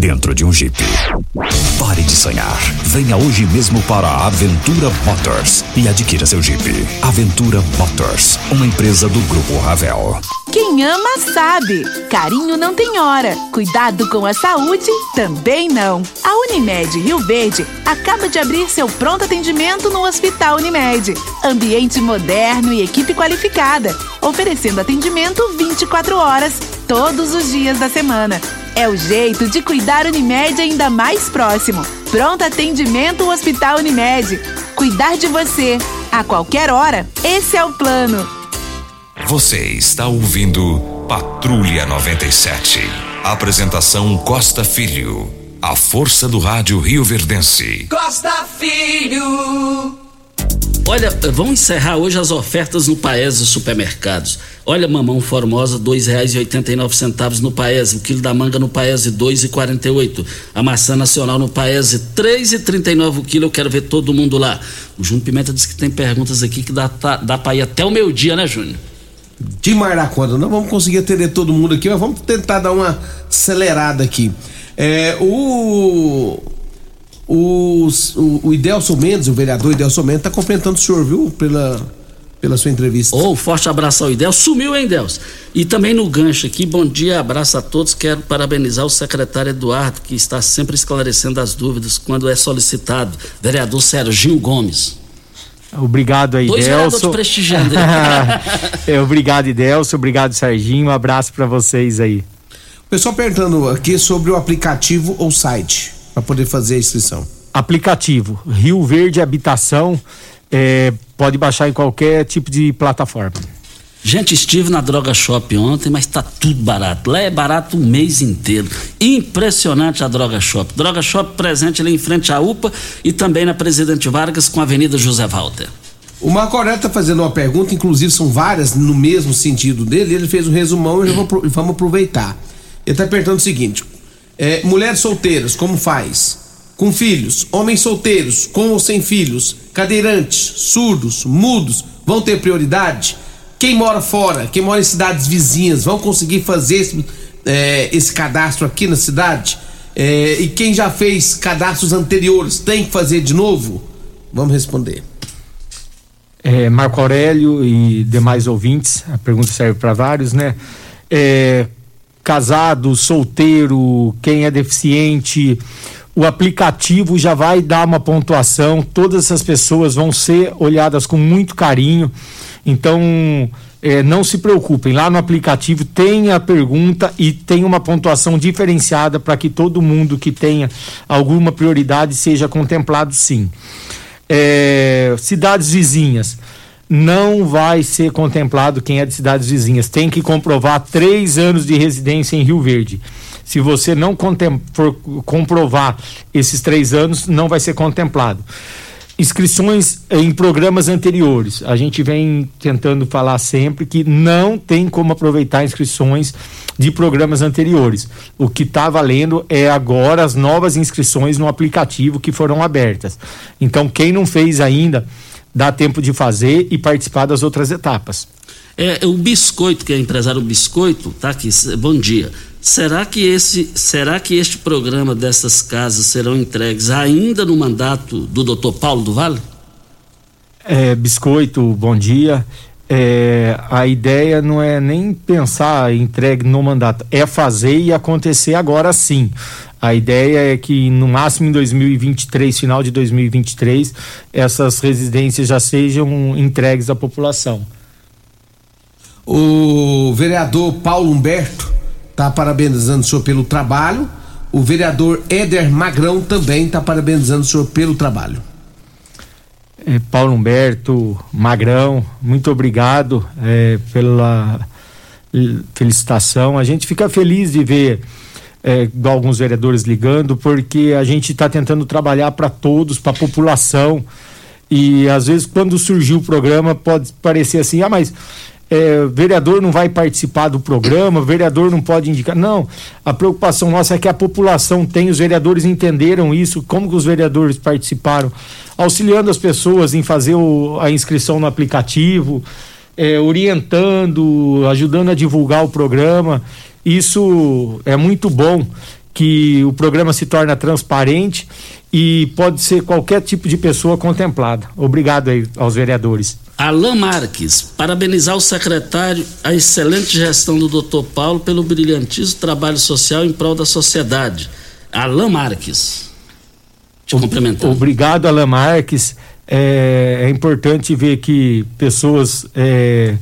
dentro de um Jeep. Pare de sonhar. Venha hoje mesmo para a Aventura Motors e adquira seu Jeep. Aventura Motors, uma empresa do Grupo Ravel. Quem ama sabe. Carinho não tem hora. Cuidado com a saúde também não. A Unimed Rio Verde acaba de abrir seu pronto atendimento no Hospital Unimed. Ambiente moderno e equipe qualificada, oferecendo atendimento 24 horas, todos os dias da semana. É o jeito de cuidar Unimed ainda mais próximo. Pronto atendimento Hospital Unimed. Cuidar de você a qualquer hora. Esse é o plano. Você está ouvindo Patrulha 97. Apresentação Costa Filho. A força do rádio Rio Verdense. Costa Filho. Olha, vamos encerrar hoje as ofertas no Paese Supermercados. Olha, mamão formosa, R$ 2,89 no Paese. O quilo da manga no Paese, R$ 2,48. A maçã nacional no Paese, R$ 3,39 o quilo. Eu quero ver todo mundo lá. O Júnior Pimenta disse que tem perguntas aqui que dá, tá, dá para ir até o meio dia, né, Júnior? demais da conta. Não vamos conseguir atender todo mundo aqui, mas vamos tentar dar uma acelerada aqui. É, o, o, o, o Idelson Mendes, o vereador Idelson Mendes, tá cumprimentando o senhor, viu? Pela, pela sua entrevista. Ô, oh, forte abraço ao Idelson. Sumiu, hein, Idelson? E também no gancho aqui, bom dia, abraço a todos. Quero parabenizar o secretário Eduardo, que está sempre esclarecendo as dúvidas quando é solicitado. Vereador Serginho Gomes. Obrigado aí, Dois Delso. prestigiando. (laughs) é, obrigado, Idelso. Obrigado, Serginho. Um abraço para vocês aí. O pessoal perguntando aqui sobre o aplicativo ou site para poder fazer a inscrição. Aplicativo Rio Verde Habitação. É, pode baixar em qualquer tipo de plataforma. Gente, estive na Droga Shop ontem, mas tá tudo barato. Lá é barato o mês inteiro. Impressionante a Droga Shop. Droga Shop presente ali em frente à UPA e também na Presidente Vargas com a Avenida José Walter. O Marco Aurélio está fazendo uma pergunta, inclusive são várias no mesmo sentido dele. Ele fez um resumão e vamos aproveitar. Ele está perguntando o seguinte: é, mulheres solteiras, como faz? Com filhos, homens solteiros, com ou sem filhos, cadeirantes, surdos, mudos, vão ter prioridade? Quem mora fora, quem mora em cidades vizinhas, vão conseguir fazer esse, é, esse cadastro aqui na cidade? É, e quem já fez cadastros anteriores tem que fazer de novo? Vamos responder. É, Marco Aurélio e demais ouvintes, a pergunta serve para vários, né? É, casado, solteiro, quem é deficiente, o aplicativo já vai dar uma pontuação, todas essas pessoas vão ser olhadas com muito carinho. Então, é, não se preocupem, lá no aplicativo tem a pergunta e tem uma pontuação diferenciada para que todo mundo que tenha alguma prioridade seja contemplado sim. É, cidades vizinhas. Não vai ser contemplado quem é de cidades vizinhas. Tem que comprovar três anos de residência em Rio Verde. Se você não for comprovar esses três anos, não vai ser contemplado inscrições em programas anteriores. A gente vem tentando falar sempre que não tem como aproveitar inscrições de programas anteriores. O que está valendo é agora as novas inscrições no aplicativo que foram abertas. Então, quem não fez ainda, dá tempo de fazer e participar das outras etapas. É, o Biscoito, que é empresário Biscoito, tá aqui. Bom dia. Será que, esse, será que este programa dessas casas serão entregues ainda no mandato do doutor Paulo do Vale? É, Biscoito, bom dia. É, a ideia não é nem pensar entregue no mandato, é fazer e acontecer agora sim. A ideia é que no máximo em 2023, final de 2023, essas residências já sejam entregues à população. O vereador Paulo Humberto está parabenizando o senhor pelo trabalho. O vereador Éder Magrão também está parabenizando o senhor pelo trabalho. É, Paulo Humberto, Magrão, muito obrigado é, pela felicitação. A gente fica feliz de ver é, alguns vereadores ligando, porque a gente está tentando trabalhar para todos, para a população. E às vezes, quando surgiu o programa, pode parecer assim: ah, mas é, vereador não vai participar do programa, vereador não pode indicar. Não, a preocupação nossa é que a população tem, os vereadores entenderam isso, como que os vereadores participaram, auxiliando as pessoas em fazer o, a inscrição no aplicativo, é, orientando, ajudando a divulgar o programa. Isso é muito bom que o programa se torna transparente e pode ser qualquer tipo de pessoa contemplada. Obrigado aí aos vereadores. Alain Marques, parabenizar o secretário, a excelente gestão do Dr. Paulo pelo brilhantíssimo trabalho social em prol da sociedade. Alain Marques. Te cumprimentar. Obrigado, Alain Marques. É, é importante ver que pessoas é,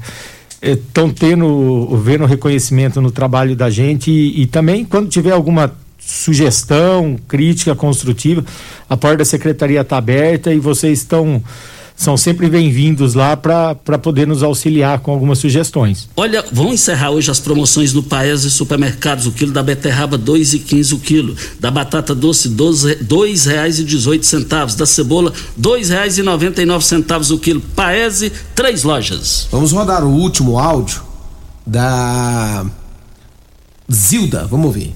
é, tendo, vendo reconhecimento no trabalho da gente e, e também quando tiver alguma sugestão, crítica construtiva, a porta da secretaria está aberta e vocês estão são sempre bem-vindos lá para poder nos auxiliar com algumas sugestões. Olha, vão encerrar hoje as promoções no Paes e Supermercados. O quilo da beterraba dois e quinze o quilo, da batata doce doze, dois reais e dezoito centavos, da cebola dois reais e noventa e nove centavos o quilo. Paese, três lojas. Vamos rodar o último áudio da Zilda. Vamos ouvir.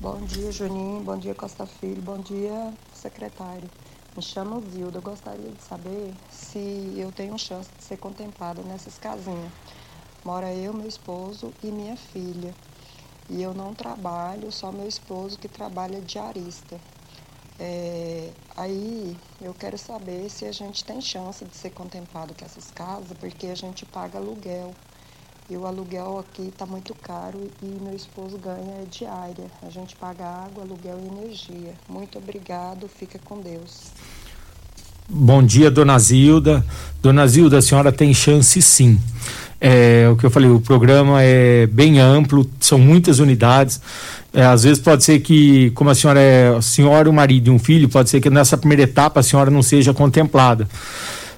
Bom dia, Juninho. Bom dia, Costa Filho. Bom dia, secretário. Me chamo Zilda. Eu gostaria de saber se eu tenho chance de ser contemplada nessas casinhas. Mora eu, meu esposo e minha filha. E eu não trabalho, só meu esposo que trabalha diarista. É, aí eu quero saber se a gente tem chance de ser contemplado com essas casas, porque a gente paga aluguel. E o aluguel aqui está muito caro e meu esposo ganha diária. A gente paga água, aluguel e energia. Muito obrigado, fica com Deus. Bom dia, dona Zilda. Dona Zilda, a senhora tem chance sim. É, o que eu falei, o programa é bem amplo, são muitas unidades. É, às vezes pode ser que, como a senhora é a senhora, o marido e um filho, pode ser que nessa primeira etapa a senhora não seja contemplada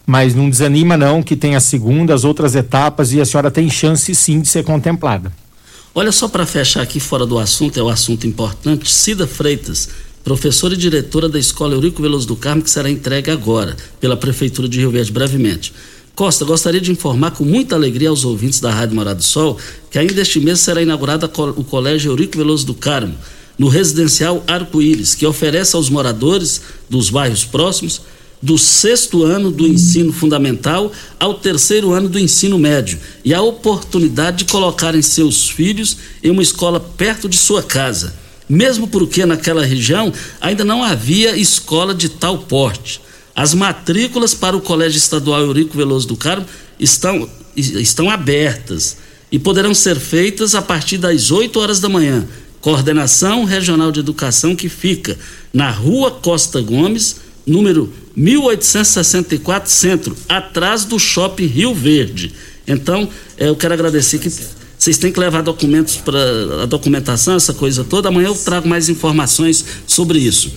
mas não desanima não que tem a segunda, as outras etapas e a senhora tem chance sim de ser contemplada. Olha só para fechar aqui fora do assunto, é um assunto importante, Cida Freitas, professora e diretora da Escola Eurico Veloso do Carmo, que será entregue agora pela Prefeitura de Rio Verde brevemente. Costa, gostaria de informar com muita alegria aos ouvintes da Rádio Morado do Sol que ainda este mês será inaugurado o Colégio Eurico Veloso do Carmo, no residencial Arco-Íris, que oferece aos moradores dos bairros próximos do sexto ano do ensino fundamental ao terceiro ano do ensino médio e a oportunidade de colocarem seus filhos em uma escola perto de sua casa, mesmo porque naquela região ainda não havia escola de tal porte. As matrículas para o Colégio Estadual Eurico Veloso do Carmo estão, estão abertas e poderão ser feitas a partir das 8 horas da manhã. Coordenação Regional de Educação que fica na Rua Costa Gomes, número 1864 Centro, atrás do Shopping Rio Verde. Então, eh, eu quero agradecer que vocês têm que levar documentos para a documentação, essa coisa toda. Amanhã eu trago mais informações sobre isso.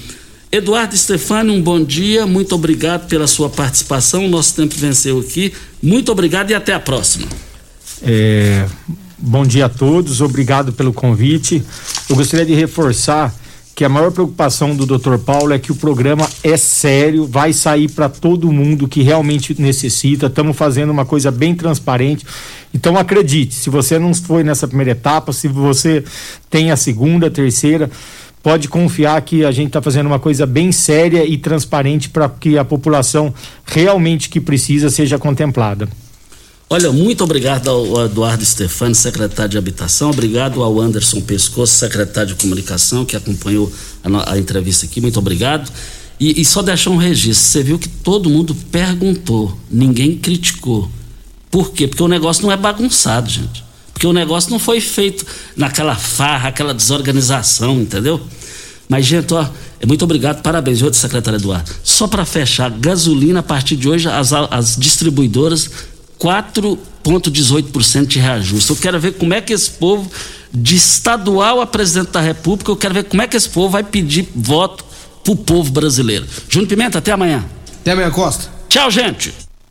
Eduardo Stefani, um bom dia, muito obrigado pela sua participação. O nosso tempo venceu aqui. Muito obrigado e até a próxima. É, bom dia a todos, obrigado pelo convite. Eu gostaria de reforçar que a maior preocupação do Dr. Paulo é que o programa é sério, vai sair para todo mundo que realmente necessita. Estamos fazendo uma coisa bem transparente. Então acredite, se você não foi nessa primeira etapa, se você tem a segunda, terceira, pode confiar que a gente está fazendo uma coisa bem séria e transparente para que a população realmente que precisa seja contemplada. Olha, muito obrigado ao Eduardo Stefani, secretário de Habitação, obrigado ao Anderson Pescoço, secretário de Comunicação, que acompanhou a, a entrevista aqui, muito obrigado. E, e, só deixar um registro, você viu que todo mundo perguntou, ninguém criticou. Por quê? Porque o negócio não é bagunçado, gente. Porque o negócio não foi feito naquela farra, aquela desorganização, entendeu? Mas, gente, ó, é muito obrigado, parabéns, outro secretário Eduardo. Só para fechar, gasolina, a partir de hoje, as, as distribuidoras, 4,18% de reajuste. Eu quero ver como é que esse povo, de estadual a presidente da República, eu quero ver como é que esse povo vai pedir voto pro povo brasileiro. Júnior Pimenta, até amanhã. Até amanhã, Costa. Tchau, gente.